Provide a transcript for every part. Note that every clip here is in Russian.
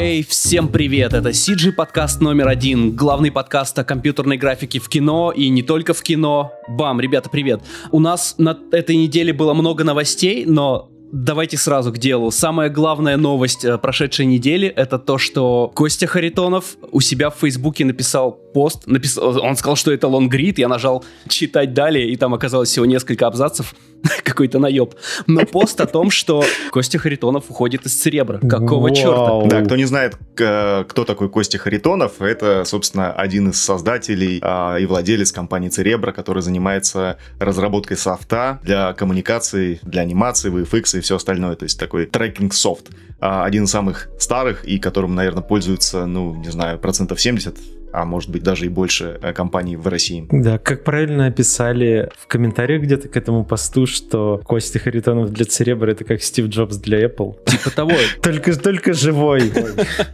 Эй, всем привет! Это CG подкаст номер один, главный подкаст о компьютерной графике в кино и не только в кино. Бам, ребята, привет! У нас на этой неделе было много новостей, но Давайте сразу к делу. Самая главная новость э, прошедшей недели это то, что Костя Харитонов у себя в Фейсбуке написал пост. Написал, он сказал, что это лонгрид. Я нажал читать далее, и там оказалось всего несколько абзацев. Какой-то наеб. Но пост о том, что Костя Харитонов уходит из Церебра. Какого черта? Да, кто не знает, кто такой Костя Харитонов, это, собственно, один из создателей а, и владелец компании Церебра, который занимается разработкой софта для коммуникации, для анимации, VFX и все остальное. То есть такой трекинг софт. А, один из самых старых и которым, наверное, пользуются, ну, не знаю, процентов 70 а может быть даже и больше э, компаний в России. Да, как правильно описали в комментариях где-то к этому посту, что Костя Харитонов для Церебра это как Стив Джобс для Apple. Типа того. Только, только живой.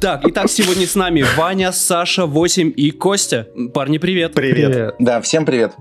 Так, итак, сегодня с нами Ваня, Саша, 8 и Костя. Парни, привет. Привет. Да, всем привет.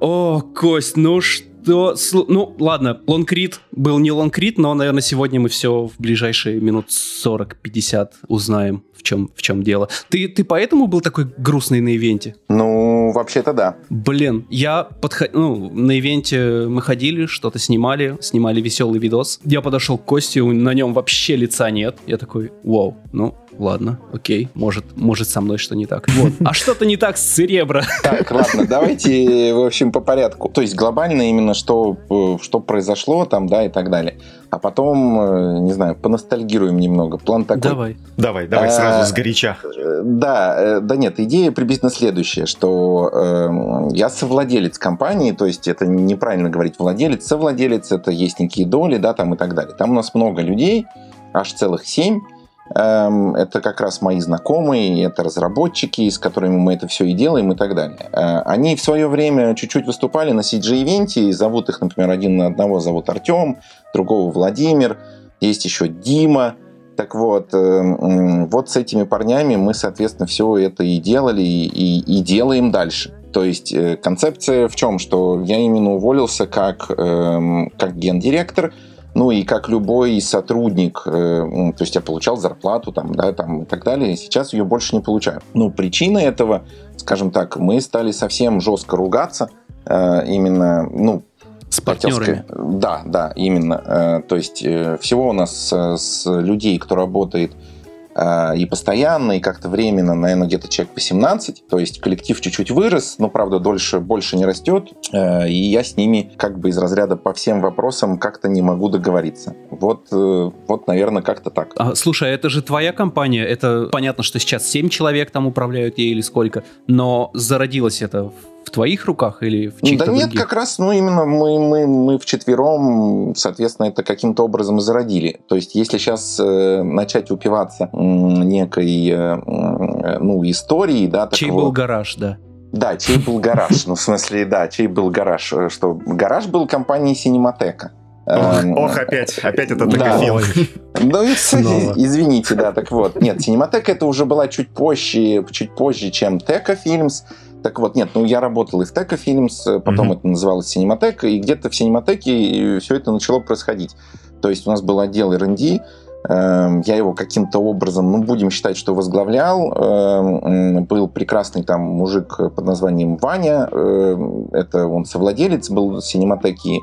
О, Кость, ну что? Что... Ну, ладно, лонгрид был не лонгрид, но, наверное, сегодня мы все в ближайшие минут 40-50 узнаем, в чем, в чем дело. Ты, ты поэтому был такой грустный на ивенте? Ну, вообще-то да. Блин, я подход... ну, на ивенте мы ходили, что-то снимали, снимали веселый видос. Я подошел к Косте, на нем вообще лица нет. Я такой, вау, ну, ладно, окей, может, может со мной что не так. Вот. А что-то не так с Церебро. Так, ладно, давайте, в общем, по порядку. То есть глобально именно что, э, что произошло там, да, и так далее. А потом, э, не знаю, поностальгируем немного. План такой. Давай. Давай, давай, сразу а, с горяча. Да, да нет, идея приблизительно следующая, что э, я совладелец компании, то есть это неправильно говорить владелец, совладелец, это есть некие доли, да, там и так далее. Там у нас много людей, аж целых семь, Эм, это как раз мои знакомые, это разработчики, с которыми мы это все и делаем и так далее. Э, они в свое время чуть-чуть выступали на CG-ивенте, зовут их, например, один на одного зовут Артем, другого Владимир, есть еще Дима. Так вот, э, вот с этими парнями мы, соответственно, все это и делали, и, и, делаем дальше. То есть э, концепция в чем? Что я именно уволился как, эм, как гендиректор, ну и как любой сотрудник, э, то есть я получал зарплату там, да, там и так далее, сейчас ее больше не получаю. Ну, причина этого, скажем так, мы стали совсем жестко ругаться, э, именно, ну, с партнерами. Да, да, именно. Э, то есть всего у нас с людей, кто работает и постоянно, и как-то временно, наверное, где-то человек по 17. То есть коллектив чуть-чуть вырос, но, правда, дольше, больше не растет. А, и я с ними как бы из разряда по всем вопросам как-то не могу договориться. Вот, э, вот наверное, как-то так. А, слушай, это же твоя компания. Это понятно, что сейчас 7 человек там управляют ей или сколько, но зародилось это твоих руках или в чьих-то Да нет, других? как раз, ну, именно мы, мы, мы вчетвером, соответственно, это каким-то образом зародили. То есть, если сейчас э, начать упиваться э, некой, э, ну, историей, да... Чей такого... был гараж, да. Да, чей был гараж. Ну, в смысле, да, чей был гараж. Э, что гараж был компании Синематека. Ох, эм, ох, опять, опять это токофил. Да. Ну, извините, да, так вот. Нет, Синематека это уже была чуть позже, чуть позже, чем Тека Фильмс. Так вот, нет, ну я работал и в Теко Films, потом mm-hmm. это называлось Синематека, и где-то в Синематеке все это начало происходить. То есть у нас был отдел R&D, эм, я его каким-то образом, ну, будем считать, что возглавлял. Эм, был прекрасный там мужик под названием Ваня. Эм, это он совладелец был синематеки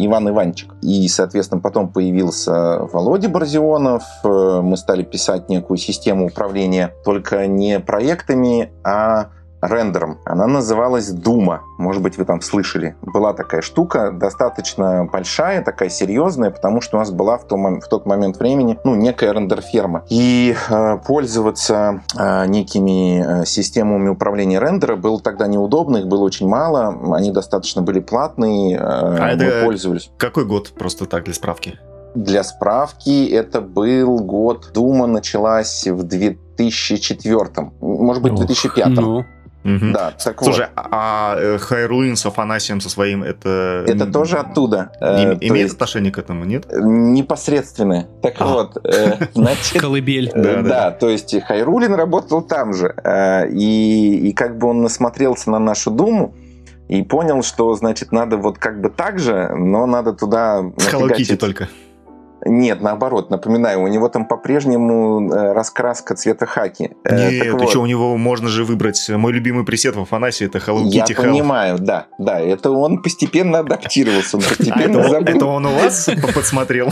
Иван Иванчик. И, соответственно, потом появился Володя Борзионов. Э, мы стали писать некую систему управления только не проектами, а рендером. Она называлась Дума. Может быть, вы там слышали. Была такая штука, достаточно большая, такая серьезная, потому что у нас была в, том, в тот момент времени ну, некая рендер-ферма. И э, пользоваться э, некими э, системами управления рендера было тогда неудобно, их было очень мало, они достаточно были платные, э, а мы это пользовались. Какой год, просто так, для справки? Для справки, это был год, Дума началась в 2004, может быть, в 2005. Ну. Угу. Да, так Слушай, вот. а Хайруин с Афанасием со своим это... Это тоже оттуда. Э, имеет есть... отношение к этому, нет? Непосредственное. Так а. вот, э, значит... Колыбель. Да, да, то есть Хайрулин работал там же. Э, и, и как бы он насмотрелся на нашу Думу, и понял, что, значит, надо вот как бы так же, но надо туда... С Hello только. Нет, наоборот, напоминаю, у него там по-прежнему э, раскраска цвета хаки. Э, Нет, ты вот. что, у него можно же выбрать мой любимый пресет в Афанасе, это Hello Kitty Я понимаю, да, да, это он постепенно адаптировался, он постепенно а это, это он у вас подсмотрел?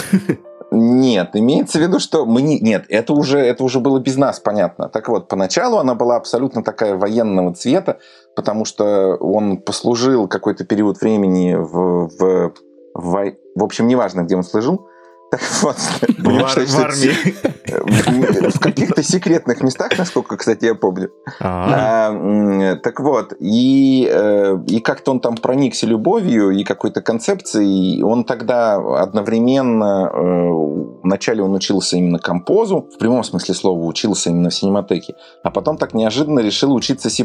Нет, имеется в виду, что мы не... Нет, это уже, это уже было без нас, понятно. Так вот, поначалу она была абсолютно такая военного цвета, потому что он послужил какой-то период времени в, в, в, в общем, неважно, где он служил, так вот, в, в армии. В каких-то секретных местах, насколько, кстати, я помню. А, так вот, и, э, и как-то он там проникся любовью и какой-то концепцией. Он тогда одновременно... Э, вначале он учился именно композу, в прямом смысле слова учился именно в синематеке, а потом так неожиданно решил учиться C++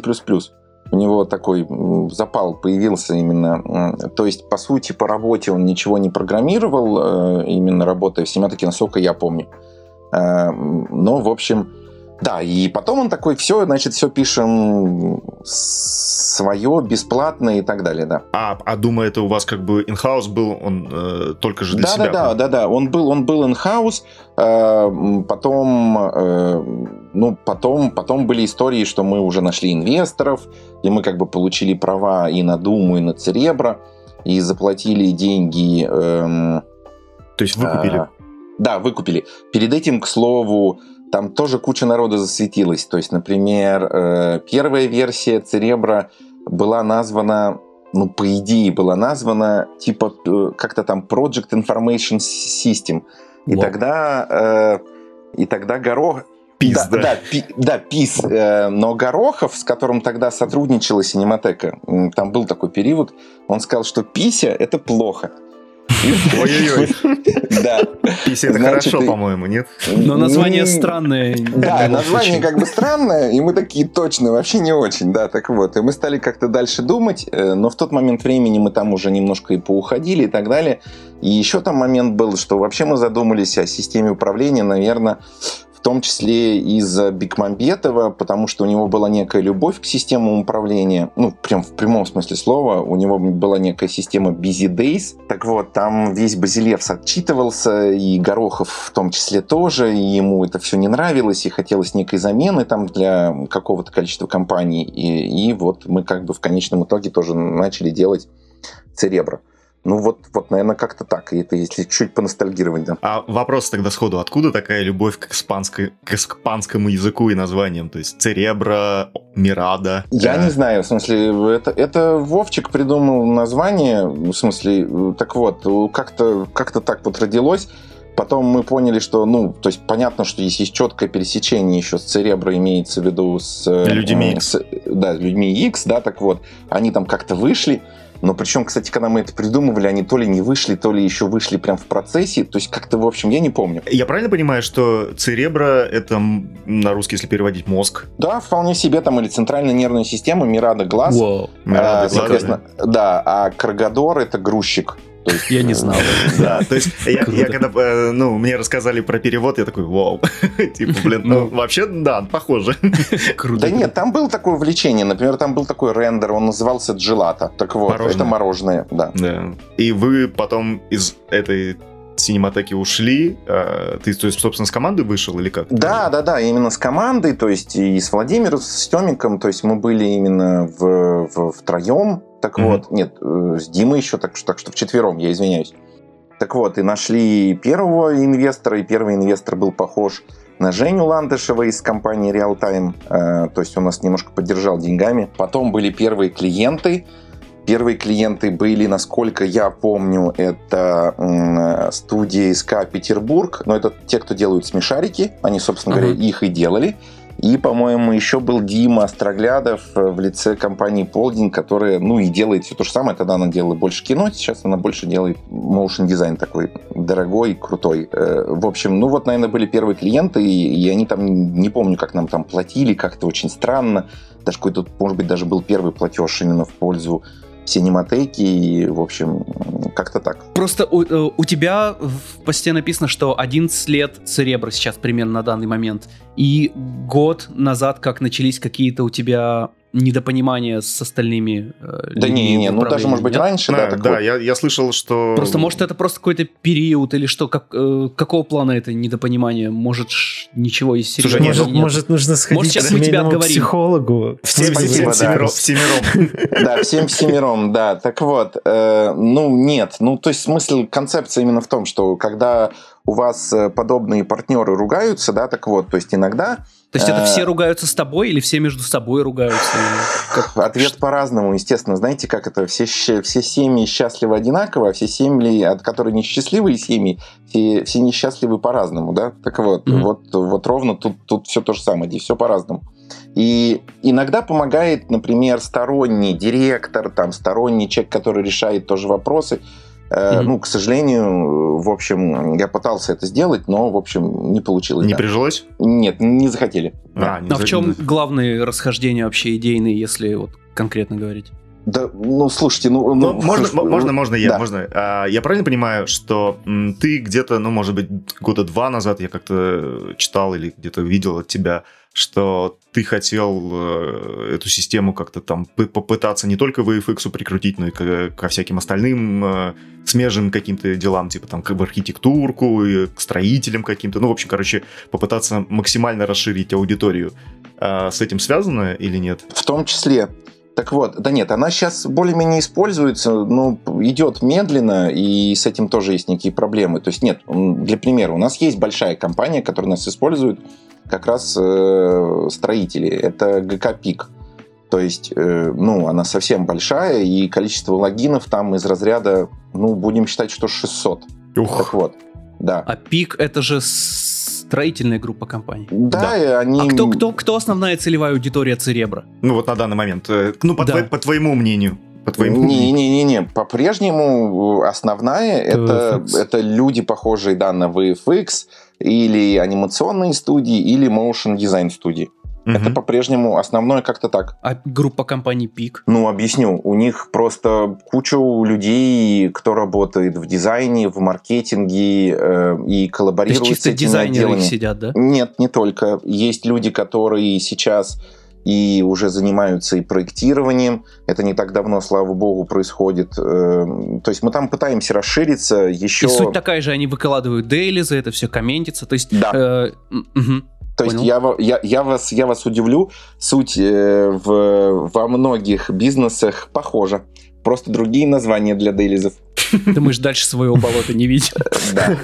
у него такой запал появился именно. То есть, по сути, по работе он ничего не программировал, э, именно работая в семиотеке, насколько я помню. Э, но, в общем, да, и потом он такой, все, значит, все пишем свое, бесплатно и так далее, да. А, а думаю, это у вас как бы инхаус был, он э, только же для да, себя? Да, да, да, да, он был, он был инхаус, э, потом, э, ну, потом, потом были истории, что мы уже нашли инвесторов, и мы как бы получили права и на Думу, и на Церебро, и заплатили деньги... Э, То есть выкупили? Э, да, выкупили. Перед этим, к слову, там тоже куча народа засветилась. То есть, например, э, первая версия Церебра была названа, ну, по идее, была названа типа э, как-то там Project Information System. И wow. тогда, э, и тогда Горох... ПИС, да. Да, да, пи, да ПИС. Но Горохов, с которым тогда сотрудничала Синематека, там был такой период, он сказал, что пися — это плохо. Ой-ой-ой. Да. Пися это хорошо, по-моему, нет? Но название странное. Да, название как бы странное, и мы такие, точно, вообще не очень, да, так вот. И мы стали как-то дальше думать, э, но в тот момент времени мы там уже немножко и поуходили и так далее. И еще там момент был, что вообще мы задумались о системе управления, наверное, в том числе из-за Бекмамбетова, потому что у него была некая любовь к системам управления, ну, прям в прямом смысле слова, у него была некая система Busy Days. Так вот, там весь Базилевс отчитывался, и Горохов в том числе тоже, и ему это все не нравилось, и хотелось некой замены там для какого-то количества компаний. И, и вот мы как бы в конечном итоге тоже начали делать Церебро. Ну вот, вот, наверное, как-то так. И это если чуть поностальгировать, да. А вопрос тогда сходу, откуда такая любовь к, испанской, к испанскому языку и названиям? То есть Церебра, Мирада? Я да. не знаю, в смысле, это, это Вовчик придумал название, в смысле, так вот, как-то как так вот родилось. Потом мы поняли, что, ну, то есть понятно, что здесь есть четкое пересечение еще с Церебро, имеется в виду с... Людьми X. С, да, людьми X, да, так вот. Они там как-то вышли, но причем, кстати, когда мы это придумывали, они то ли не вышли, то ли еще вышли прям в процессе. То есть как-то, в общем, я не помню. Я правильно понимаю, что церебро — это на русский, если переводить, мозг? Да, вполне себе. Там или центральная нервная система, Мирада — глаз. Wow. Мирада, а, соответственно, да. А Каргадор — это грузчик. То есть, я не знал. Да, то есть я, я когда, э, ну, мне рассказали про перевод, я такой, вау. Типа, блин, ну, вообще, да, похоже. Круто. Да нет, там было такое увлечение. Например, там был такой рендер, он назывался Джелата. Так вот, это мороженое, да. Да. И вы потом из этой синематеки ушли. А, ты, то есть, собственно, с командой вышел или как? Да, да, да, именно с командой, то есть и с Владимиром, с Тёмиком, то есть мы были именно в, в, втроем, так mm-hmm. вот, нет, э, с Димой еще, так, так что вчетвером, я извиняюсь. Так вот, и нашли первого инвестора, и первый инвестор был похож на Женю Ландышева из компании Real Time, э, то есть он нас немножко поддержал деньгами. Потом были первые клиенты, Первые клиенты были, насколько я помню, это студия СК Петербург, но это те, кто делают смешарики, они, собственно uh-huh. говоря, их и делали. И, по-моему, еще был Дима Остроглядов э, в лице компании Полдин, которая, ну, и делает все то же самое. Тогда она делала больше кино, сейчас она больше делает motion дизайн такой дорогой, крутой. Э, в общем, ну вот, наверное, были первые клиенты, и, и они там, не помню, как нам там платили, как-то очень странно. Даже какой-то, может быть, даже был первый платеж именно в пользу синематеки, и, в общем, как-то так. Просто у, э, у тебя в посте написано, что 11 лет Церебра сейчас примерно на данный момент, и год назад, как начались какие-то у тебя недопонимание с остальными э, Да не, не, ну даже, может быть, нет? раньше, да, да, да, я, я слышал, что... Просто, может, это просто какой-то период или что, как, э, какого плана это недопонимание? Может, ничего из серии Слушай, может, нет? может, нужно сходить может, сейчас к мы тебя отговорим. психологу? Всем, всем, всем, всемиром. Да, всем всемиром, да. Так вот, э, ну, нет, ну, то есть смысл, концепция именно в том, что когда у вас э, подобные партнеры ругаются, да, так вот, то есть иногда то есть это все э, ругаются с тобой или все между собой ругаются? Как... Ответ по-разному, естественно. Знаете, как это? Все, все семьи счастливы одинаково, а все семьи, от которые несчастливые семьи, все, все несчастливы по-разному, да? Так вот, mm-hmm. вот, вот ровно тут, тут все то же самое, здесь все по-разному. И иногда помогает, например, сторонний директор, там, сторонний человек, который решает тоже вопросы, Mm-hmm. Ну, к сожалению, в общем, я пытался это сделать, но, в общем, не получилось. Не да. прижилось? Нет, не захотели. А, не а за... в чем главные расхождения вообще идейные, если вот конкретно говорить? Да, ну слушайте, ну, ну, ну можно, х... можно, можно я, да. можно. А, я правильно понимаю, что м, ты где-то, ну, может быть, года два назад я как-то читал или где-то видел от тебя что ты хотел э, эту систему как-то там попытаться не только VFX прикрутить, но и ко, всяким остальным э, смежным каким-то делам, типа там как архитектурку, и к строителям каким-то. Ну, в общем, короче, попытаться максимально расширить аудиторию. А с этим связано или нет? В том числе. Так вот, да нет, она сейчас более-менее используется, но идет медленно, и с этим тоже есть некие проблемы. То есть нет, для примера, у нас есть большая компания, которая нас использует, как раз э, строители. Это ГК ПИК. То есть, э, ну, она совсем большая, и количество логинов там из разряда, ну, будем считать, что 600. Ух. Так вот, да. А ПИК это же строительная группа компаний. Да, да. они... А кто, кто, кто основная целевая аудитория Церебра? Ну, вот на данный момент. Э, ну, по, да. твой, по твоему мнению. По твоему Не-не-не, по-прежнему основная это, это люди, похожие да, на VFX, или анимационные студии, или motion дизайн студии. Угу. Это по-прежнему основное как-то так. А группа компаний Пик? Ну, объясню. У них просто кучу людей, кто работает в дизайне, в маркетинге э, и коллаборирует То есть чисто с этими дизайнеры отделами. сидят, да? Нет, не только. Есть люди, которые сейчас и уже занимаются и проектированием. Это не так давно, слава богу, происходит. Эм, то есть мы там пытаемся расшириться еще... И суть такая же, они выкладывают дейли, за это все комментится. То есть... Да. Э, угу. То Понял. есть я, я, я, вас, я вас удивлю, суть э, в, во многих бизнесах похожа. Просто другие названия для дейлизов. Думаешь, дальше своего болота не видеть? Да.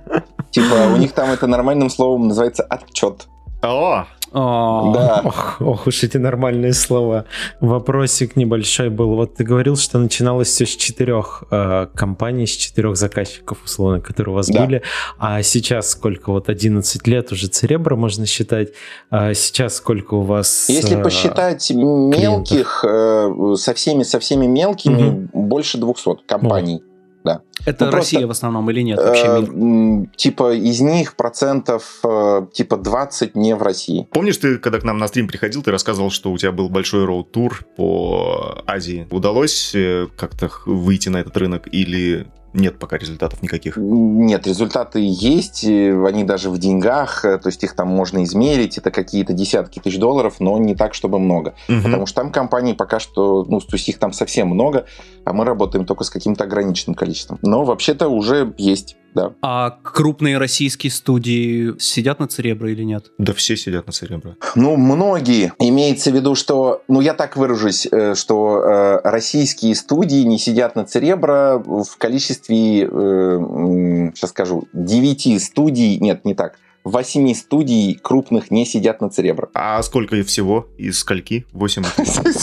Типа у них там это нормальным словом называется отчет. О, да. Ох, ох уж эти нормальные слова. Вопросик небольшой был. Вот ты говорил, что начиналось все с четырех э, компаний, с четырех заказчиков, условно, которые у вас да. были. А сейчас сколько? Вот 11 лет уже Церебро можно считать. А сейчас сколько у вас Если э, посчитать мелких, э, со всеми со всеми мелкими, угу. больше 200 компаний. О. Да. Это ну, Россия просто, в основном или нет? Вообще э, мир? Типа из них процентов э, типа 20 не в России. Помнишь, ты когда к нам на стрим приходил, ты рассказывал, что у тебя был большой роуд-тур по Азии. Удалось э, как-то выйти на этот рынок или нет пока результатов никаких? Нет, результаты есть, они даже в деньгах, то есть их там можно измерить, это какие-то десятки тысяч долларов, но не так, чтобы много. Угу. Потому что там компаний пока что, ну, то есть их там совсем много, а мы работаем только с каким-то ограниченным количеством. Но вообще-то уже есть да. А крупные российские студии сидят на Церебро или нет? Да все сидят на Церебро. Ну, многие. Имеется в виду, что, ну, я так выражусь, э, что э, российские студии не сидят на Церебро в количестве, э, сейчас скажу, 9 студий, нет, не так, восьми студий крупных не сидят на Церебро. А сколько всего? Из скольки? Восемь?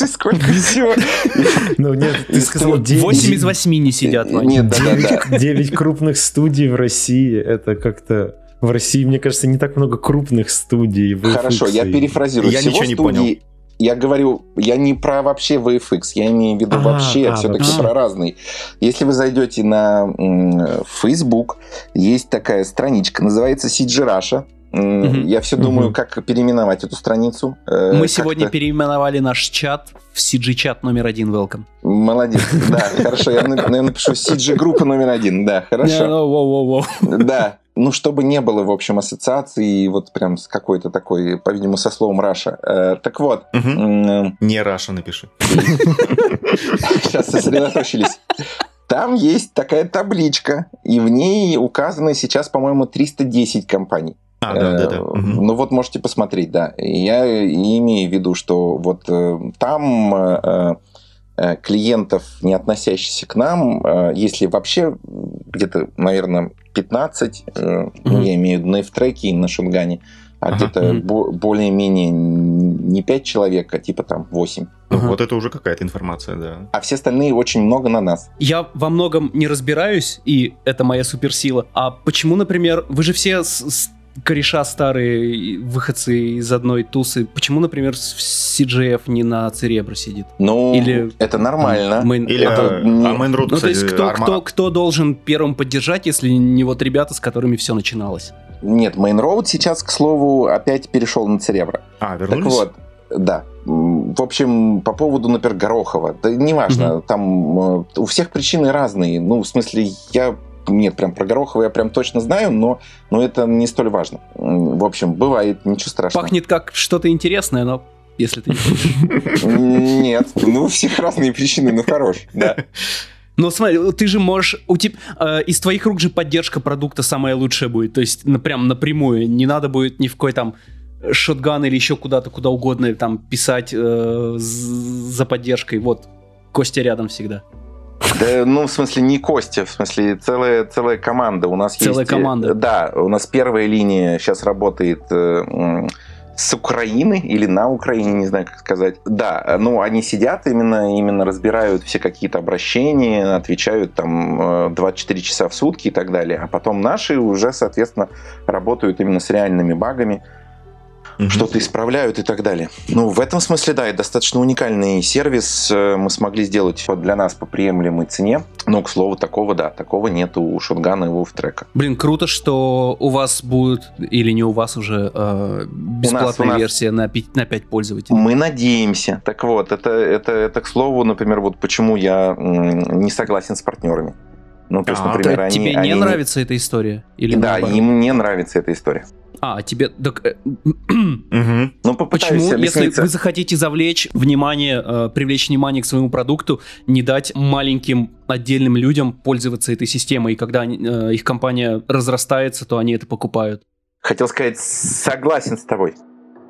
Сколько всего? Ну нет, ты сказал 8 из 8 не сидят. Нет, 9 крупных студий в России, это как-то... В России, мне кажется, не так много крупных студий. Хорошо, я перефразирую. Я ничего не понял. Я говорю, я не про вообще VFX, я имею в виду а, вообще, а, все-таки вообще. про разные. Если вы зайдете на Facebook, есть такая страничка, называется CG Russia. Угу. Я все думаю, как переименовать эту страницу. Э, Мы сегодня переименовали наш чат в CG-чат номер один, welcome. Молодец, да, хорошо, я напишу CG-группа номер один, да, хорошо. Да, ну, чтобы не было, в общем, ассоциации вот прям с какой-то такой, по-видимому, со словом Russia. Э, так вот. Не Russia напиши. Сейчас сосредоточились. Там есть такая табличка, и в ней указаны сейчас, по-моему, 310 компаний. А, да, да, да. Э, ну вот можете посмотреть, да. Я имею в виду, что вот э, там э, клиентов, не относящихся к нам, если вообще где-то, наверное, 15, mm-hmm. я имею в виду на F-треке и на Шунгане, а ага. где-то mm-hmm. более-менее не 5 человек, а типа там 8. Ну, ага. Вот это уже какая-то информация, да. А все остальные очень много на нас. Я во многом не разбираюсь, и это моя суперсила. А почему, например, вы же все с, с кореша старые, выходцы из одной тусы. Почему, например, CGF не на Церебро сидит? Ну, Или, это нормально. Мейн... Или это... а Mainroad, Ну, кстати, то есть, кто, арма... кто, кто должен первым поддержать, если не вот ребята, с которыми все начиналось? Нет, Road сейчас, к слову, опять перешел на Церебро. А, вернулись? Так вот, да. В общем, по поводу, например, Горохова, да неважно, угу. там э, у всех причины разные. Ну, в смысле, я нет, прям про Горохова я прям точно знаю, но, но это не столь важно. В общем, бывает, ничего страшного. Пахнет как что-то интересное, но если ты не Нет, ну у всех разные причины, но хорош, да. Но смотри, ты же можешь, у тебя э, из твоих рук же поддержка продукта самая лучшая будет, то есть ну, прям напрямую, не надо будет ни в какой там шотган или еще куда-то, куда угодно там писать э, за поддержкой. Вот, Костя рядом всегда. Да, ну, в смысле, не Костя, в смысле, целая, целая команда. У нас целая есть, э, команда. Да, у нас первая линия сейчас работает э, с Украины или на Украине, не знаю, как сказать. Да, ну, они сидят именно, именно разбирают все какие-то обращения, отвечают там 24 э, часа в сутки и так далее. А потом наши уже, соответственно, работают именно с реальными багами угу. что-то исправляют и так далее. Ну, в этом смысле, да, это достаточно уникальный сервис. Э, мы смогли сделать для нас по приемлемой цене. Но, к слову, такого, да, такого нету у Шотгана и Wolf Блин, круто, что у вас будет, или не у вас уже, э, бесплатная у нас, у нас... версия на 5, на 5 пользователей. Мы надеемся. Так вот, это, это, это, к слову, например, вот почему я не согласен с партнерами. Ну, то есть, а, например, они... Тебе не они... нравится эта история? Или да, наоборот? им не нравится эта история. А, тебе... Так, э, ну, Почему, если вы захотите завлечь внимание, э, привлечь внимание к своему продукту, не дать маленьким отдельным людям пользоваться этой системой, и когда э, их компания разрастается, то они это покупают? Хотел сказать, согласен с тобой.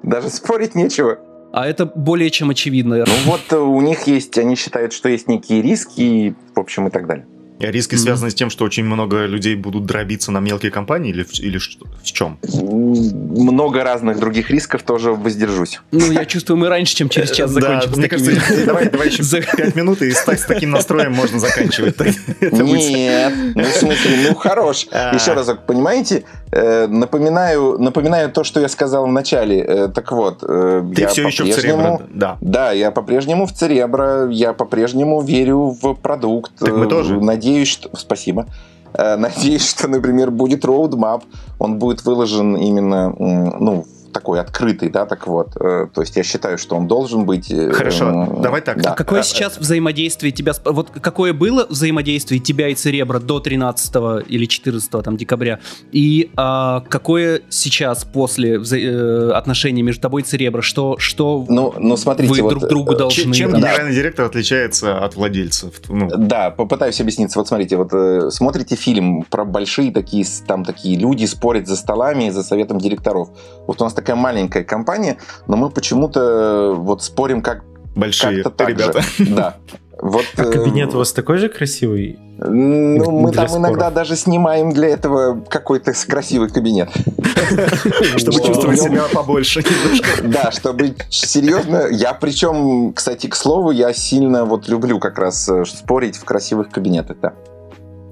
Даже спорить нечего. А это более чем очевидно. Ну вот у них есть, они считают, что есть некие риски, в общем, и так далее. Риски mm-hmm. связаны с тем, что очень много людей будут дробиться на мелкие компании или, или что, в чем? Много разных других рисков тоже воздержусь. Ну, я чувствую, мы раньше, чем через час закончим. Мне кажется, давай, давай еще за 5 минут, и с, таким настроем можно заканчивать. Нет, ну, в смысле, ну, хорош. А. Еще разок, понимаете, э, напоминаю, напоминаю то, что я сказал в начале. Э, так вот, э, Ты все еще в Церебро, да. Да, я по-прежнему в Церебро, я по-прежнему верю в продукт. Так мы тоже. Надеюсь, что... Спасибо. Э, надеюсь, что, например, будет roadmap, он будет выложен именно ну, такой открытый, да, так вот. Э, то есть я считаю, что он должен быть... Э, Хорошо, э, давай так. Да. Какое сейчас взаимодействие тебя... Вот какое было взаимодействие тебя и Церебра до 13 или 14 там, декабря? И а, какое сейчас после вза... отношений между тобой и Церебра? Что, что ну, ну, смотрите, вы вот, друг другу должны... Чем генеральный директор отличается от владельцев? Ну. Да, попытаюсь объясниться. Вот смотрите, вот смотрите фильм про большие такие, там такие люди спорят за столами за советом директоров. Вот у нас такая маленькая компания, но мы почему-то э, вот спорим как большие так ребята. Же. Да. Вот, а кабинет у вас такой же красивый? Ну, мы там споров. иногда даже снимаем для этого какой-то красивый кабинет. Чтобы чувствовать себя побольше Да, чтобы серьезно. Я причем, кстати, к слову, я сильно вот люблю как раз э, спорить в красивых кабинетах, да.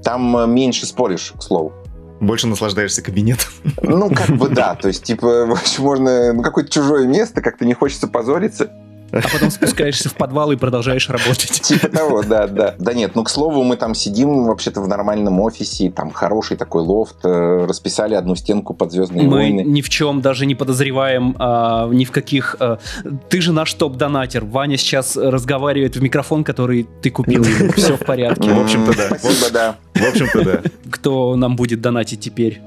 Там э, меньше споришь, к слову. Больше наслаждаешься кабинетом. Ну, как бы да. То есть, типа, можно... Ну, какое-то чужое место, как-то не хочется позориться. А потом спускаешься в подвал и продолжаешь работать. Типа того, да, да. Да нет, ну, к слову, мы там сидим вообще-то в нормальном офисе, там хороший такой лофт, э, расписали одну стенку под «Звездные мы войны». Мы ни в чем даже не подозреваем, а, ни в каких... А, ты же наш топ-донатер. Ваня сейчас разговаривает в микрофон, который ты купил. Все в порядке. В общем-то, да. Спасибо, да. В общем-то, да. Кто нам будет донатить теперь?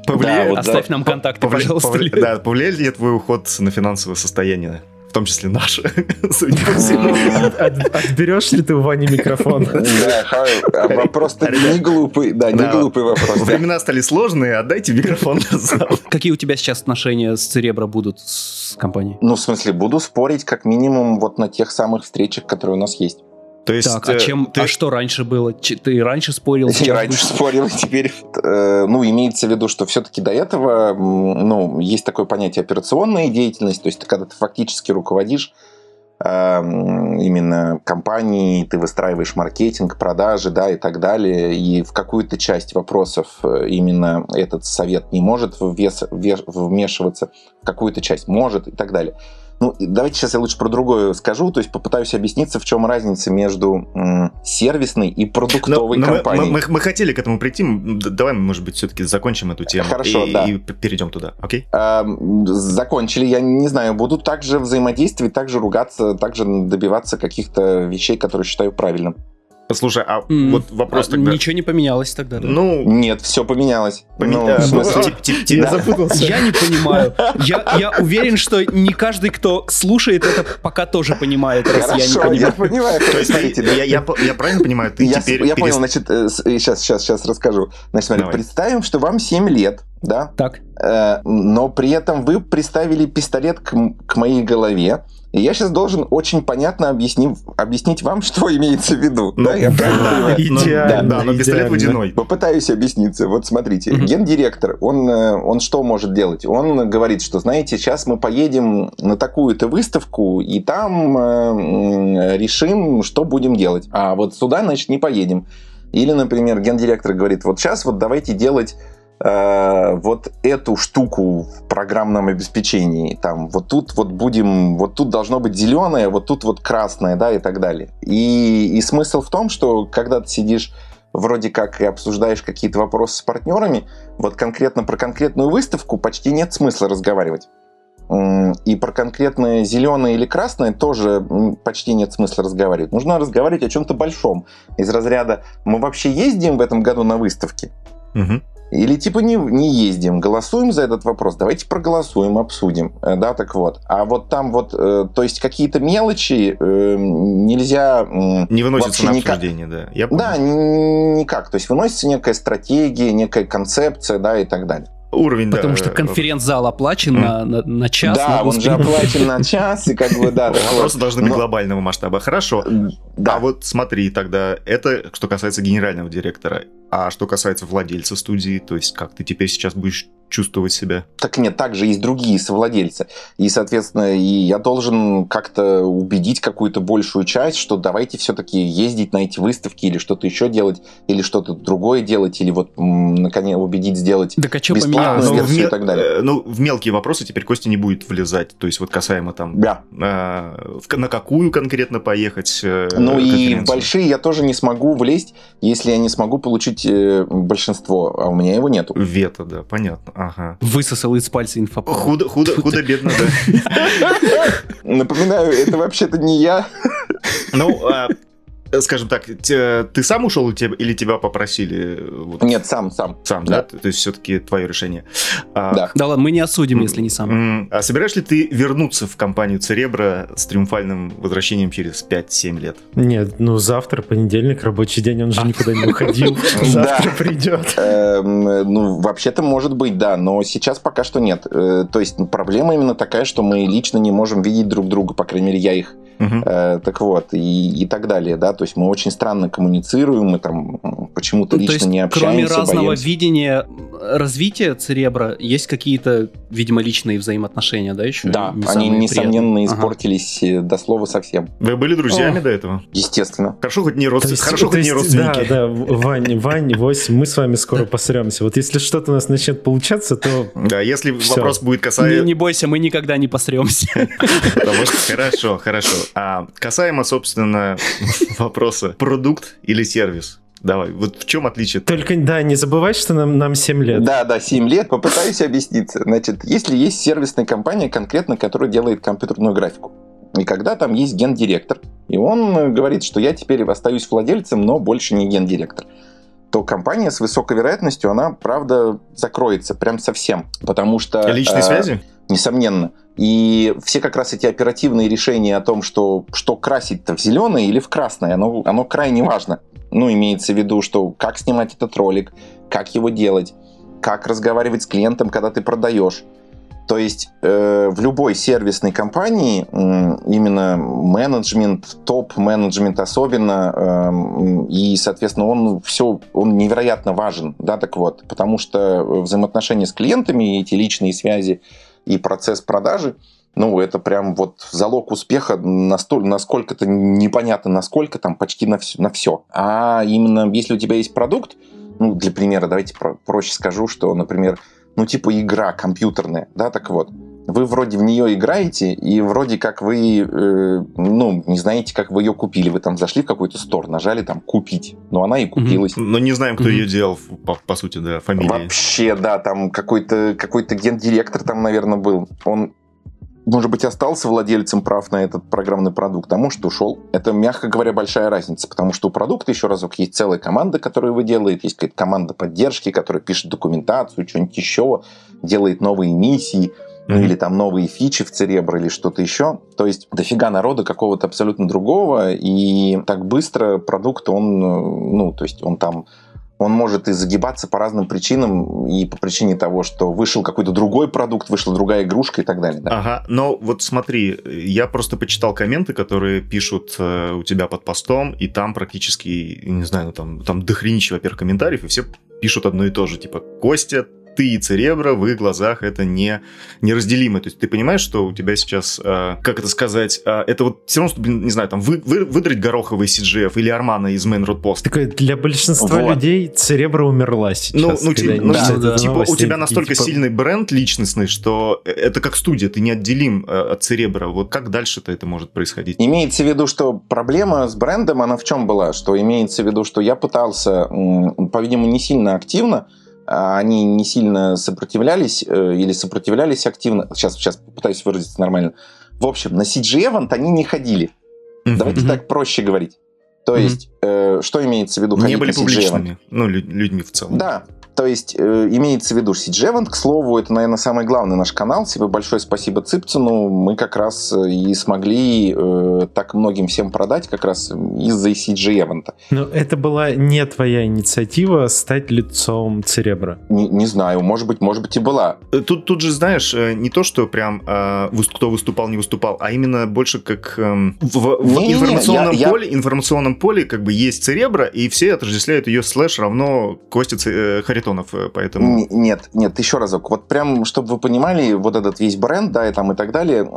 Оставь нам контакты, пожалуйста. Да, повлияет ли твой уход на финансовое состояние? В том числе наше, судя по всему. Отберешь ли ты у Вани микрофон? Да, вопрос-то не глупый, да, не глупый вопрос. Времена стали сложные, отдайте микрофон назад. Какие у тебя сейчас отношения с Церебро будут с компанией? Ну, в смысле, буду спорить как минимум вот на тех самых встречах, которые у нас есть. То есть, так, а, чем, ты... а что раньше было? Ты раньше спорил? Я раньше будешь... спорил, теперь, э, ну, имеется в виду, что все-таки до этого, ну, есть такое понятие операционная деятельность, то есть, когда ты фактически руководишь э, именно компанией, ты выстраиваешь маркетинг, продажи, да, и так далее, и в какую-то часть вопросов э, именно этот совет не может ввес, вмешиваться, в какую-то часть может и так далее. Ну, давайте сейчас я лучше про другое скажу, то есть попытаюсь объясниться, в чем разница между сервисной и продуктовой но, но компанией. Мы, мы, мы хотели к этому прийти, давай, может быть, все-таки закончим эту тему Хорошо, и, да. и перейдем туда, окей? А, закончили, я не знаю, буду также взаимодействовать, также ругаться, также добиваться каких-то вещей, которые считаю правильным. Слушай, а mm. вот вопрос а, тогда... Ничего не поменялось тогда, да? Ну... Нет, все поменялось. Помен... Ну, в смысле... Я запутался. Я не понимаю. Я, я уверен, что не каждый, кто слушает это, пока тоже понимает, раз Хорошо, я не понимаю. я понимаю. То есть, смотрите, я, я, я правильно понимаю, ты я, теперь... Я понял, значит, сейчас, сейчас, сейчас расскажу. Значит, смотри, Давай. представим, что вам 7 лет, да? Так. Э, но при этом вы приставили пистолет к, к моей голове, и я сейчас должен очень понятно объяснить, объяснить вам, что имеется в виду. Ну, да, я да, идеально, да, да, но пистолет водяной. Попытаюсь объяснить. Вот смотрите, mm-hmm. гендиректор, он, э, он что может делать? Он говорит, что, знаете, сейчас мы поедем на такую-то выставку, и там э, решим, что будем делать. А вот сюда, значит, не поедем. Или, например, гендиректор говорит, вот сейчас вот давайте делать Э, вот эту штуку в программном обеспечении, там, вот тут вот будем, вот тут должно быть зеленое, вот тут вот красное, да, и так далее. И, и смысл в том, что когда ты сидишь вроде как и обсуждаешь какие-то вопросы с партнерами, вот конкретно про конкретную выставку почти нет смысла разговаривать. И про конкретное зеленое или красное тоже почти нет смысла разговаривать. Нужно разговаривать о чем-то большом. Из разряда «Мы вообще ездим в этом году на выставке?» угу. Или типа не, не ездим, голосуем за этот вопрос, давайте проголосуем, обсудим, э, да, так вот. А вот там вот, э, то есть какие-то мелочи э, нельзя... Э, не выносится на обсуждение, никак, да. Я да, никак. То есть выносится некая стратегия, некая концепция, да, и так далее уровень, Потому да. что конференц-зал оплачен mm. на, на, на час. Да, на он же оплачен на час, и как бы, да. Вопросы должны быть глобального масштаба. Хорошо. Да. А вот смотри тогда, это что касается генерального директора. А что касается владельца студии, то есть как ты теперь сейчас будешь чувствовать себя. Так нет, также есть другие совладельцы. И, соответственно, и я должен как-то убедить какую-то большую часть, что давайте все-таки ездить на эти выставки или что-то еще делать, или что-то другое делать, или вот, наконец, убедить сделать так, а бесплатную версию мел... и так далее. Э, ну, в мелкие вопросы теперь Костя не будет влезать. То есть вот касаемо там, да. э, на какую конкретно поехать э, Ну и в большие я тоже не смогу влезть, если я не смогу получить э, большинство, а у меня его нету. Вето, да, понятно. Ага. Высосал из пальца инфоповод. Худо, худо, худо бедно, да. Напоминаю, это вообще-то не я. Ну, а, скажем так, ты сам ушел или тебя попросили? Вот, Нет, сам, сам. Сам, да? да? То есть все-таки твое решение. А, да. Да ладно, мы не осудим, если не сам. А собираешь ли ты вернуться в компанию Церебра с триумфальным возвращением через 5-7 лет? Нет, ну завтра, понедельник, рабочий день, он же никуда не уходил. Завтра придет. Эм, ну, вообще-то может быть, да, но сейчас пока что нет. Э, то есть проблема именно такая, что мы лично не можем видеть друг друга, по крайней мере, я их Uh-huh. Э, так вот, и, и так далее, да, то есть мы очень странно коммуницируем, мы там почему-то ну, лично есть, не общаемся. Кроме разного боимся. видения развития церебра, есть какие-то, видимо, личные взаимоотношения, да, еще? Да, не они, несомненно, приятные. испортились ага. до слова совсем. Вы были друзьями О. до этого? Естественно. Хорошо, хоть не, родствен... есть, Хорошо, хоть не родственники. Да, да, Вань, Вань, Вось, мы с вами скоро посремся. Вот если что-то у нас начнет получаться, то... Да, если вопрос будет касаться... Не, не бойся, мы никогда не посремся. Хорошо, хорошо. А касаемо, собственно, вопроса продукт или сервис. Давай, вот в чем отличие? Только, да, не забывай, что нам, нам 7 лет. Да, да, 7 лет. Попытаюсь объясниться. Значит, если есть сервисная компания конкретно, которая делает компьютерную графику, и когда там есть гендиректор, и он говорит, что я теперь остаюсь владельцем, но больше не гендиректор, то компания с высокой вероятностью, она, правда, закроется прям совсем. Потому что... Личные э, связи? Несомненно. И все как раз эти оперативные решения о том, что, что красить-то в зеленое или в красное, оно, оно крайне важно. Ну, имеется в виду, что как снимать этот ролик, как его делать, как разговаривать с клиентом, когда ты продаешь. То есть э, в любой сервисной компании именно менеджмент, топ-менеджмент особенно, э, и, соответственно, он все, он невероятно важен, да, так вот, потому что взаимоотношения с клиентами, эти личные связи и процесс продажи, ну, это прям вот залог успеха, настолько, насколько-то непонятно, насколько там почти на все, на все. А именно, если у тебя есть продукт, ну, для примера, давайте про проще скажу, что, например, ну, типа игра компьютерная, да, так вот. Вы вроде в нее играете, и вроде как вы, э, ну, не знаете, как вы ее купили. Вы там зашли в какой-то стор, нажали там «купить», но она и купилась. Mm-hmm. Но не знаем, кто mm-hmm. ее делал, по, по сути, да, фамилия. Вообще, да, там какой-то какой гендиректор там, наверное, был. Он может быть, остался владельцем прав на этот программный продукт, а может, ушел. Это, мягко говоря, большая разница, потому что у продукта, еще разок, есть целая команда, которая его делает, есть какая-то команда поддержки, которая пишет документацию, что-нибудь еще, делает новые миссии, ну или там новые фичи в Церебро или что-то еще. То есть дофига народа какого-то абсолютно другого, и так быстро продукт, он, ну, то есть он там он может и загибаться по разным причинам, и по причине того, что вышел какой-то другой продукт, вышла другая игрушка и так далее. Да. Ага, но вот смотри, я просто почитал комменты, которые пишут э, у тебя под постом, и там практически, не знаю, ну там, там дохренища, во-первых, комментариев, и все пишут одно и то же, типа, Костя, ты и Церебро в их глазах это не неразделимо. То есть ты понимаешь, что у тебя сейчас, э, как это сказать, э, это вот все равно, чтобы, не знаю, там вы, вы, выдрать гороховый CGF или Армана из Main Road Post. Такое для большинства вот. людей Церебро умерла сейчас. Ну, ну, типа, ну да, да, типа у тебя настолько типа... сильный бренд личностный, что это как студия, ты неотделим э, от Церебра. Вот как дальше-то это может происходить? Имеется в виду, что проблема с брендом, она в чем была? Что имеется в виду, что я пытался, по-видимому, не сильно активно они не сильно сопротивлялись э, или сопротивлялись активно. Сейчас, сейчас попытаюсь выразиться нормально. В общем, на CG Event они не ходили. Mm-hmm. Давайте так проще говорить. То mm-hmm. есть, э, что имеется в виду? Не были публичными, ну, людьми в целом. Да, то есть э, имеется в виду Сиджевент, к слову, это, наверное, самый главный наш канал. Тебе большое спасибо Цыпцину. Мы как раз э, и смогли э, так многим всем продать как раз из-за Сиджевента. Но это была не твоя инициатива стать лицом Церебра. Не, не знаю, может быть, может быть и была. Э, тут, тут же, знаешь, э, не то, что прям э, кто выступал, не выступал, а именно больше как э, в, в не, информационном не, я, поле, я... информационном поле как бы есть Церебра, и все отождествляют ее слэш равно Кости э, Харитонов, э, поэтому... Нет, нет, еще разок. Вот прям, чтобы вы понимали, вот этот весь бренд, да, и там и так далее,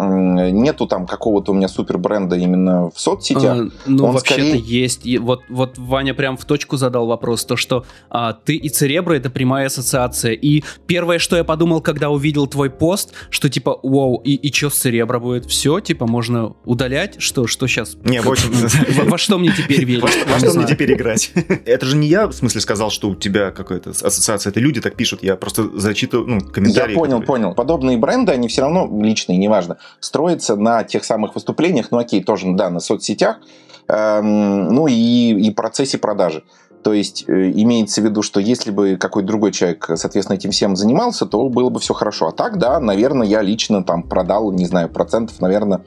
нету там какого-то у меня супер бренда именно в соцсетях. А, ну, вообще-то скорее... есть. И вот, вот Ваня прям в точку задал вопрос, то, что а, ты и Церебро — это прямая ассоциация. И первое, что я подумал, когда увидел твой пост, что типа, вау, и, и что с Церебро будет? Все, типа, можно удалять? Что, что сейчас? Не, в общем... Во что мне теперь верить? Во что мне теперь играть? Это же не я, в смысле, сказал, что у тебя какая-то ассоциация, это люди так пишут, я просто зачитываю, ну, комментарии. Я понял, понял. Подобные бренды, они все равно личные, неважно, строятся на тех самых выступлениях, ну окей, тоже, да, на соцсетях, эм, ну и, и процессе продажи. То есть э, имеется в виду, что если бы какой-то другой человек, соответственно, этим всем занимался, то было бы все хорошо. А так, да, наверное, я лично там продал, не знаю, процентов, наверное,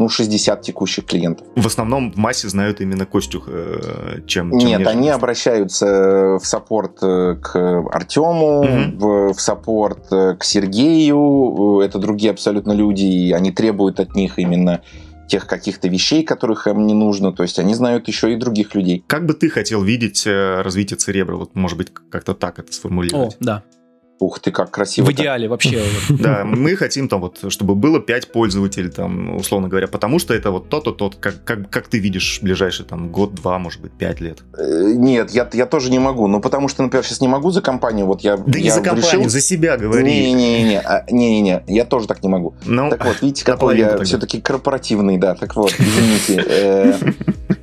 ну, 60 текущих клиентов. В основном в массе знают именно Костю, э, чем, чем Нет, они обращаются в support э, к Артему, угу. в, в support к Сергею. Это другие абсолютно люди, и они требуют от них именно тех каких-то вещей, которых им не нужно. То есть они знают еще и других людей. Как бы ты хотел видеть развитие Церебра? Вот, может быть, как-то так это сформулировать. О, да. Ух ты, как красиво. В идеале вообще. Да, мы хотим там вот, чтобы было 5 пользователей, там, условно говоря, потому что это вот то-то, тот, как, как, как ты видишь ближайший там год-два, может быть, 5 лет. Э, нет, я, я тоже не могу. Ну, потому что, например, сейчас не могу за компанию, вот я Да я не за компанию, решил... за себя говори. Не-не-не, а, не-не-не, я тоже так не могу. Ну, Так вот, видите, какой я тогда. все-таки корпоративный, да, так вот, извините. Э,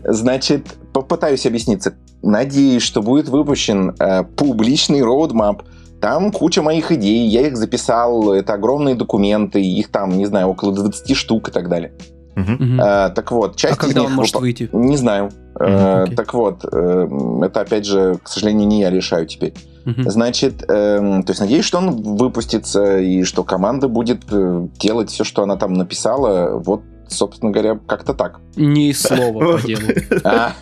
Значит, попытаюсь объясниться. Надеюсь, что будет выпущен э, публичный роудмап. Там куча моих идей, я их записал, это огромные документы, их там, не знаю, около 20 штук и так далее. Мгм. Э, Так вот, часть А когда из он них может выпо- выйти? Не знаю. Э, окей. Так вот, э, это опять же, к сожалению, не я решаю теперь. Мгм. Значит, эм, то есть надеюсь, что он выпустится и что команда будет э, делать все, что она там написала. Вот, собственно говоря, как-то так. Ни слова по делу. А,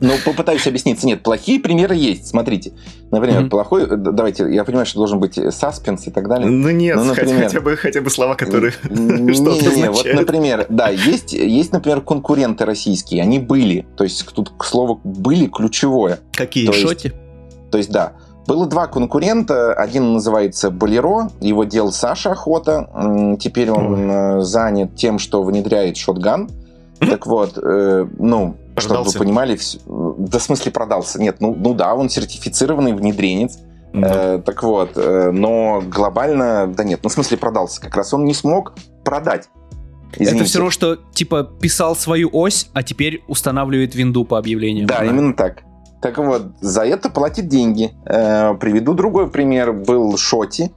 Ну, попытаюсь объясниться. Нет, плохие примеры есть. Смотрите. Например, плохой... э, Давайте, я понимаю, что должен быть саспенс и так далее. Ну нет, Ну, хотя- например. хотя, бы, хотя бы слова, которые что-то Не-не-не, вот, например, да, есть, есть, например, конкуренты российские, они были. То есть тут к слову были ключевое. Какие? Шоти? То есть, да, было два конкурента. Один называется Болеро, его делал Саша Охота. Теперь он э, занят тем, что внедряет шотган. Так вот, э, ну, чтобы Продался? вы понимали, вс- да в смысле продался. Нет, ну, ну да, он сертифицированный внедренец. Ну, Э, так вот, э, но глобально, да нет, ну в смысле продался. Как раз он не смог продать. Это Извините. все равно, что типа писал свою ось, а теперь устанавливает винду по объявлению. Да, именно так. Так вот, за это платит деньги. Э, приведу другой пример. Был Шоти.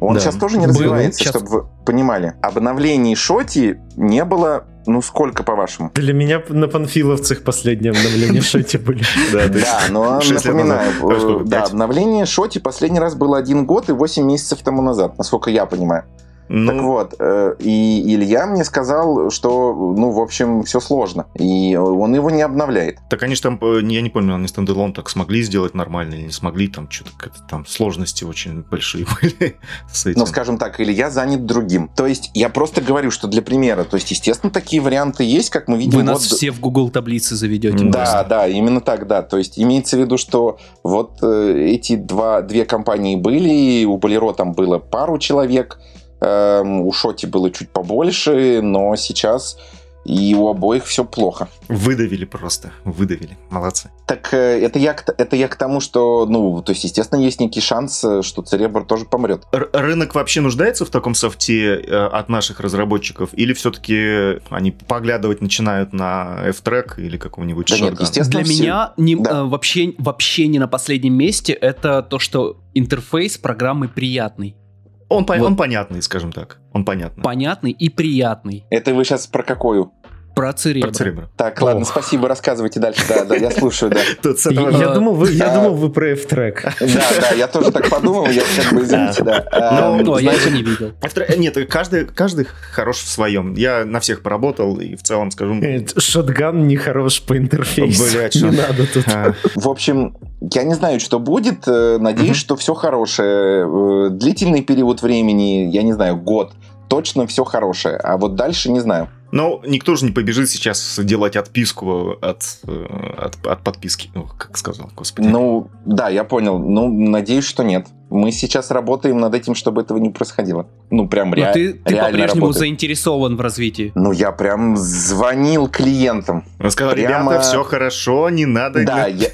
Он Да. сейчас тоже не Был. развивается, Щас- чтобы вы понимали. Обновлений Шоти не было, ну сколько, по-вашему? Для меня на панфиловцах последнее обновление шоти были. да, но напоминаю. А э, да, обновление Шоти последний раз было один год и 8 месяцев тому назад, насколько я понимаю. Ну, Так вот, э, и Илья мне сказал, что, ну, в общем, все сложно, и он его не обновляет. Так они же там, э, я не помню, они стендалон так смогли сделать нормально или не смогли, там что-то там сложности очень большие были с этим. Но, скажем так, Илья занят другим. То есть, я просто говорю, что для примера, то есть, естественно, такие варианты есть, как мы видим. Вы нас вот- все в Google таблицы заведете. Да, просто. да, именно так, да. То есть имеется в виду, что вот э, эти два, две компании были, и у Болеро там было пару человек, у Шоти было чуть побольше, но сейчас и у обоих все плохо. Выдавили просто, выдавили, молодцы. Так э, это я, к- это я к тому, что, ну, то есть, естественно, есть некий шанс, э, что Церебр тоже помрет. Р- рынок вообще нуждается в таком софте э, от наших разработчиков? Или все-таки они поглядывать начинают на F-Track или какого-нибудь Да нет, естественно, Для все- меня не- Да. э, вообще, вообще не на последнем месте это то, что интерфейс программы приятный. Он, по- Вот. он понятный, скажем так. Он понятный. Понятный и приятный. Это вы сейчас про какую? Про церебро. Про Церебро. Так, ладно, Ох. спасибо, рассказывайте дальше. Да, да, я слушаю, да. Тут с этого- я думал, вы, я А. думал, вы про F-Track. Да, да, я тоже так подумал, я как бы, извините, да. Ну, Эм, Ну, а я его не видел. F-Track- Нет, каждый, каждый хорош в своем. Я на всех поработал и в целом скажу... Э, Шотган не хорош по интерфейсу. Блядь, не надо тут. а, В общем, я не знаю, что будет. э, Надеюсь, что все хорошее. Э, Длительный период времени, я не знаю, год. Точно все хорошее. А вот дальше не знаю. Но никто же не побежит сейчас делать отписку от, э, от, от подписки. Ну, как сказал, господи. Ну, да, я понял. Ну, надеюсь, что нет. Мы сейчас работаем над этим, чтобы этого не происходило. Ну, прям Но rea- ты, ты реально по-прежнему работает. заинтересован в развитии. Ну, я прям звонил клиентам. Он сказал, прямо- ребята, все хорошо, не надо... Да, я,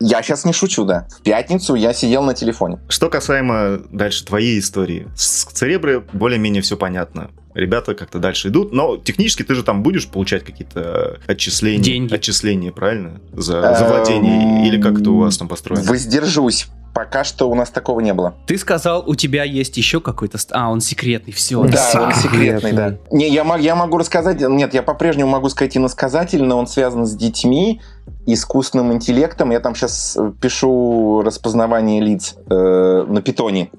я сейчас не шучу, да. В пятницу я сидел на телефоне. Что касаемо дальше твоей истории. С Церебры более-менее все понятно. Ребята как-то дальше идут, но технически ты же там будешь получать какие-то отчисления, Деньги. отчисления, правильно? За, за Эм, владение, или как это у вас там построено? Воздержусь. Пока что у нас такого не было. Ты сказал, у тебя есть еще какой-то... А, он секретный, все. Да, он секретный, да. Секретный. Не, я, я могу рассказать, нет, я по-прежнему могу сказать иносказательно, он связан с детьми, искусственным интеллектом. Я там сейчас пишу распознавание лиц э, на питоне.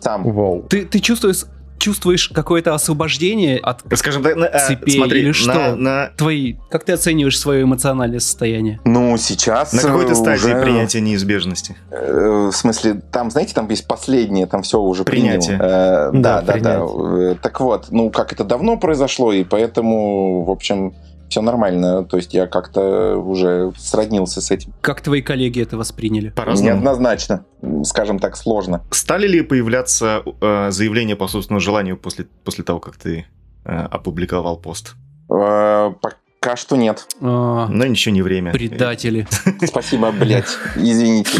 Сам. Вау. Ты, ты чувствуешь, чувствуешь какое-то освобождение от Скажем так, на- а, Цепей смотри, или на- что? на, твоей... Как ты оцениваешь свое эмоциональное состояние? Ну, сейчас... на какой-то э, стадии уже, принятия неизбежности? э, в смысле, там, знаете, там есть последнее, там все уже Принятие. принял. Э, Да, да, да, да. принятие. Э, Так вот, ну, как это давно произошло, и поэтому, в общем, все нормально. То есть я как-то уже сроднился с этим. Как твои коллеги это восприняли? По-разному. Неоднозначно. Скажем так, сложно. Стали ли появляться э, заявления по собственному желанию после, после того, как ты э, опубликовал пост? Э, пока что нет. А, Но ничего не время. Предатели. Спасибо, блядь. Извините.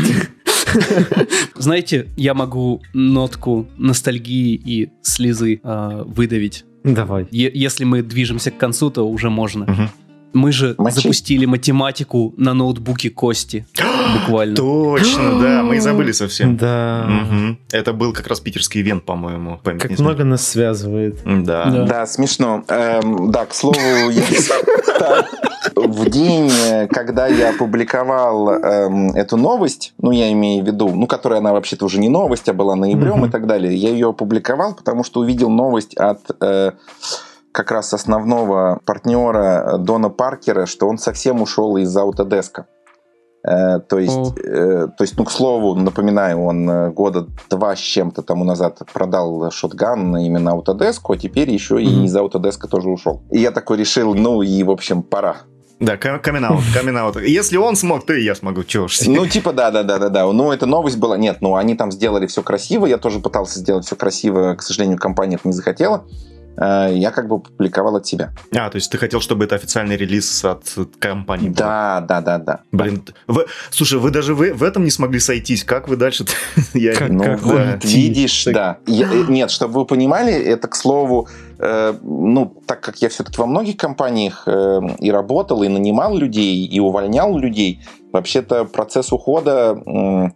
Знаете, я могу нотку ностальгии и слезы э, выдавить. Давай. Е- если мы движемся к концу, то уже можно. Угу. Мы же Мочи. запустили математику на ноутбуке Кости. Буквально. Точно, да. Мы и забыли совсем. Да. Угу. Это был как раз питерский ивент, по-моему. Как много нас связывает. Да. Да, да смешно. Эм, да, к слову, я... в день, когда я опубликовал эм, эту новость, ну, я имею в виду, ну, которая она вообще-то уже не новость, а была ноябрем mm-hmm. и так далее, я ее опубликовал, потому что увидел новость от э, как раз основного партнера Дона Паркера, что он совсем ушел из Autodesk. Э, то есть, э, то есть, ну, к слову, напоминаю, он э, года два с чем-то тому назад продал шотган именно Autodesk, а теперь еще mm-hmm. и из Autodesk тоже ушел. И я такой решил, ну и, в общем, пора. Да, камин-аут, камин-аут. Если он смог, то и я смогу, чего уж. Ну, типа, да-да-да-да-да. Ну, эта новость была... Нет, ну, они там сделали все красиво, я тоже пытался сделать все красиво, к сожалению, компания это не захотела. Э, я как бы публиковал от себя. А, то есть ты хотел, чтобы это официальный релиз от компании был? Да, да, да, да. Блин, вы, слушай, вы даже вы в этом не смогли сойтись. Как вы дальше? Я, как, ну, как вот, видишь, так... да. Я, э, нет, чтобы вы понимали, это, к слову, э, ну, так как я все-таки во многих компаниях э, и работал, и нанимал людей, и увольнял людей, вообще-то процесс ухода... Э,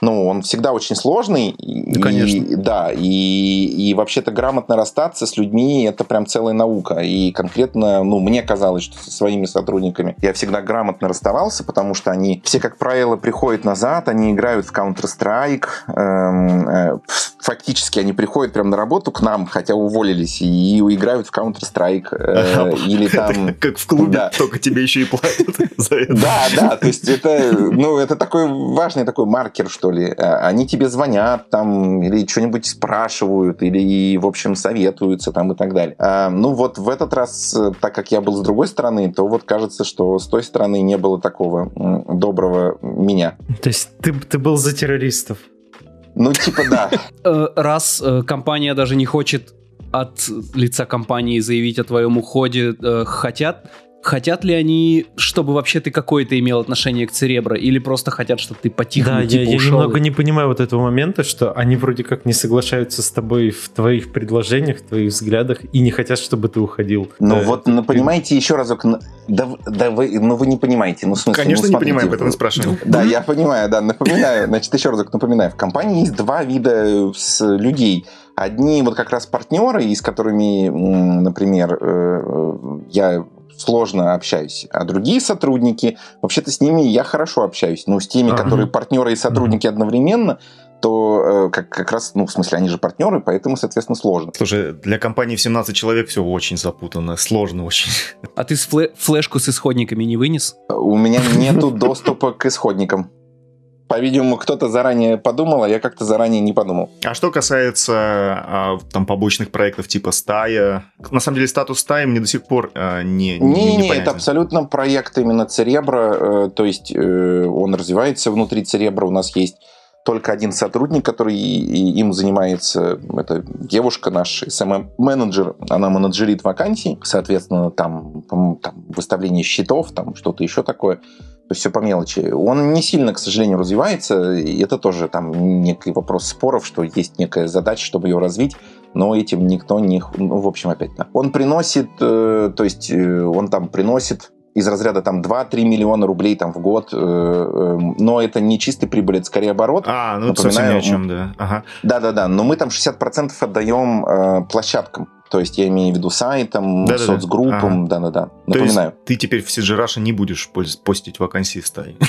ну, он всегда очень сложный. Да, конечно. И, да, и, и вообще-то грамотно расстаться с людьми – это прям целая наука. И конкретно, ну, мне казалось, что со своими сотрудниками я всегда грамотно расставался, потому что они все, как правило, приходят назад, они играют в Counter-Strike, эм, э, фактически они приходят прям на работу к нам, хотя уволились, и, играют в Counter-Strike. Э, или там... Как в клубе, да. только тебе еще и платят за это. Да, да, то есть это, ну, это такой важный такой маркер, что ли. А, они тебе звонят там или что-нибудь спрашивают, или, в общем, советуются там и так далее. А, ну вот в этот раз, э, так как я был с другой стороны, то вот кажется, что с той стороны не было такого доброго меня. То есть ты, ты был за террористов? Ну, типа да. Э, раз э, компания даже не хочет от лица компании заявить о твоем уходе, хотят Хотят ли они, чтобы вообще ты какое-то имел отношение к Церебро, или просто хотят, чтобы ты потихоньку да, типа, я, я немного не понимаю вот этого момента, что они вроде как не соглашаются с тобой в твоих предложениях, в твоих взглядах, и не хотят, чтобы ты уходил. Ну да, вот, ну, понимаете, еще разок, да, да вы, ну вы не понимаете, ну в смысле, Конечно, ну, не понимаю, поэтому спрашиваю. Да, я понимаю, да, напоминаю, значит, еще разок напоминаю, в компании есть два вида людей. Одни вот как раз партнеры, и с которыми, например, э, э, я сложно общаюсь. А другие сотрудники, вообще-то с ними я хорошо общаюсь. Но с теми, ага. которые партнеры и сотрудники ага. одновременно, то э, как, как раз, ну, в смысле, они же партнеры, поэтому, соответственно, сложно. Слушай, для компании в 17 человек все очень запутанно, сложно очень. А ты фле- флешку с исходниками не вынес? У меня нету доступа к исходникам. По-видимому, кто-то заранее подумал, а я как-то заранее не подумал. А что касается а, там побочных проектов типа стая, на самом деле статус стаи мне до сих пор а, не не, не, не это абсолютно проект именно Церебра, э, то есть э, он развивается внутри Церебра, у нас есть только один сотрудник, который им занимается, это девушка наш SMM-менеджер, она менеджерит вакансий, соответственно, там, там выставление счетов, там что-то еще такое. То есть все по мелочи. Он не сильно, к сожалению, развивается, и это тоже там некий вопрос споров, что есть некая задача, чтобы ее развить, но этим никто не... Ну, в общем, опять, да. Он приносит, э, то есть э, он там приносит из разряда там 2-3 миллиона рублей там в год, э, э, но это не чистый прибыль, это скорее оборот. А, ну Напоминаю, совсем ни о чем, да. Ага. Да-да-да, но мы там 60% отдаем э, площадкам. То есть я имею в виду сайтам, да, соцгруппам, да-да-да. Напоминаю. То есть ты теперь в CG Russia не будешь постить вакансии стаи?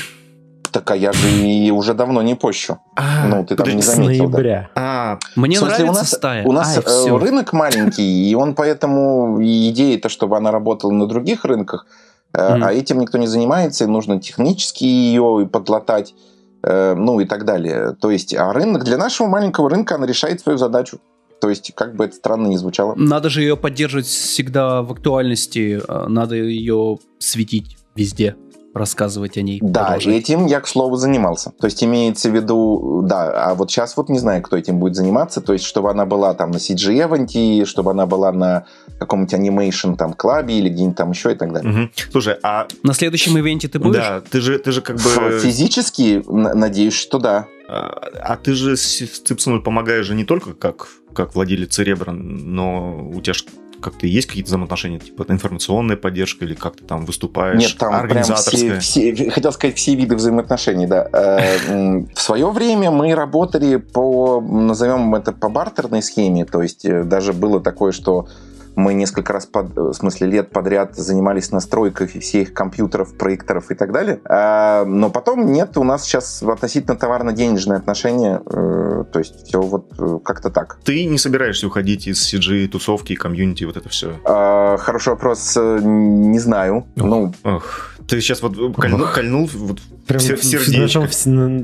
Так а я же и уже давно не пощу. А, ну, ты там не заметил. ноября. Да. А, Мне смысле, нравится у нас, стая. У нас Ай, э, рынок маленький, и он поэтому идея-то, чтобы она работала на других рынках, mm-hmm. а этим никто не занимается, и нужно технически ее подлатать, э, ну и так далее. То есть, а рынок для нашего маленького рынка, она решает свою задачу. То есть, как бы это странно не звучало. Надо же ее поддерживать всегда в актуальности, а, надо ее светить везде рассказывать о ней. Да, продолжать. этим я, к слову, занимался. То есть имеется в виду, да, а вот сейчас вот не знаю, кто этим будет заниматься, то есть чтобы она была там на CG Event, чтобы она была на каком-нибудь анимейшн там клабе или где-нибудь там еще и так далее. Угу. Слушай, а... На следующем ивенте ты будешь? Да, ты же, ты же как бы... Физически, надеюсь, что да. А, а ты же с Ципсону помогаешь же не только как, как владелец Церебра, но у тебя же как-то есть какие-то взаимоотношения, типа информационная поддержка или как ты там выступаешь? Нет, там прям все, все, хотел сказать, все виды взаимоотношений, да. Э, в свое время мы работали по, назовем это, по бартерной схеме, то есть э, даже было такое, что мы несколько раз, под, в смысле лет подряд занимались настройкой всех компьютеров, проекторов и так далее. А, но потом нет, у нас сейчас относительно товарно-денежные отношения. Э, то есть все вот э, как-то так. Ты не собираешься уходить из CG, тусовки, комьюнити, вот это все? А, хороший вопрос. Э, не знаю. Ох, ну, ох. Ты сейчас вот кольнул, кольнул вот Прям в сердечко.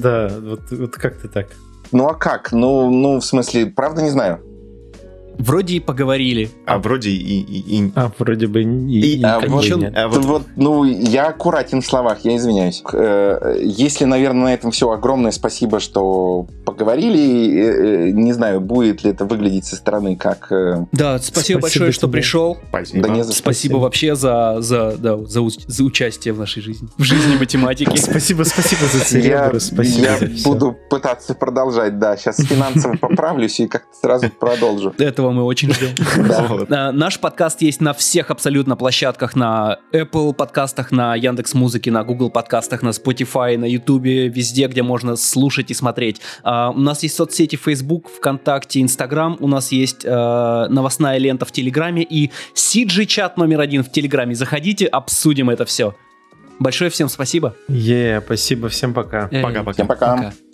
Да, вот, вот как-то так. Ну а как? Ну, ну, в смысле, правда не знаю. Вроде и поговорили. А вроде и... и, и... А вроде бы и... и а, вот, а вот... вот, ну, я аккуратен в словах, я извиняюсь. Э, если, наверное, на этом все, огромное спасибо, что поговорили. Э, э, не знаю, будет ли это выглядеть со стороны как... Да, спасибо, спасибо большое, что пришел. Спасибо. Да не за спасибо вообще за, за, да, за, за участие в нашей жизни. В жизни математики. Спасибо, спасибо за церебро. Спасибо Я буду пытаться продолжать, да. Сейчас финансово поправлюсь и как-то сразу продолжу. Этого мы очень ждем. А, наш подкаст есть на всех абсолютно площадках, на Apple подкастах, на Яндекс Музыке, на Google подкастах, на Spotify, на YouTube, везде, где можно слушать и смотреть. А, у нас есть соцсети Facebook, ВКонтакте, Instagram, у нас есть а, новостная лента в Телеграме и CG-чат номер один в Телеграме. Заходите, обсудим это все. Большое всем спасибо. Е, спасибо, всем пока. Пока-пока. Всем пока. пока.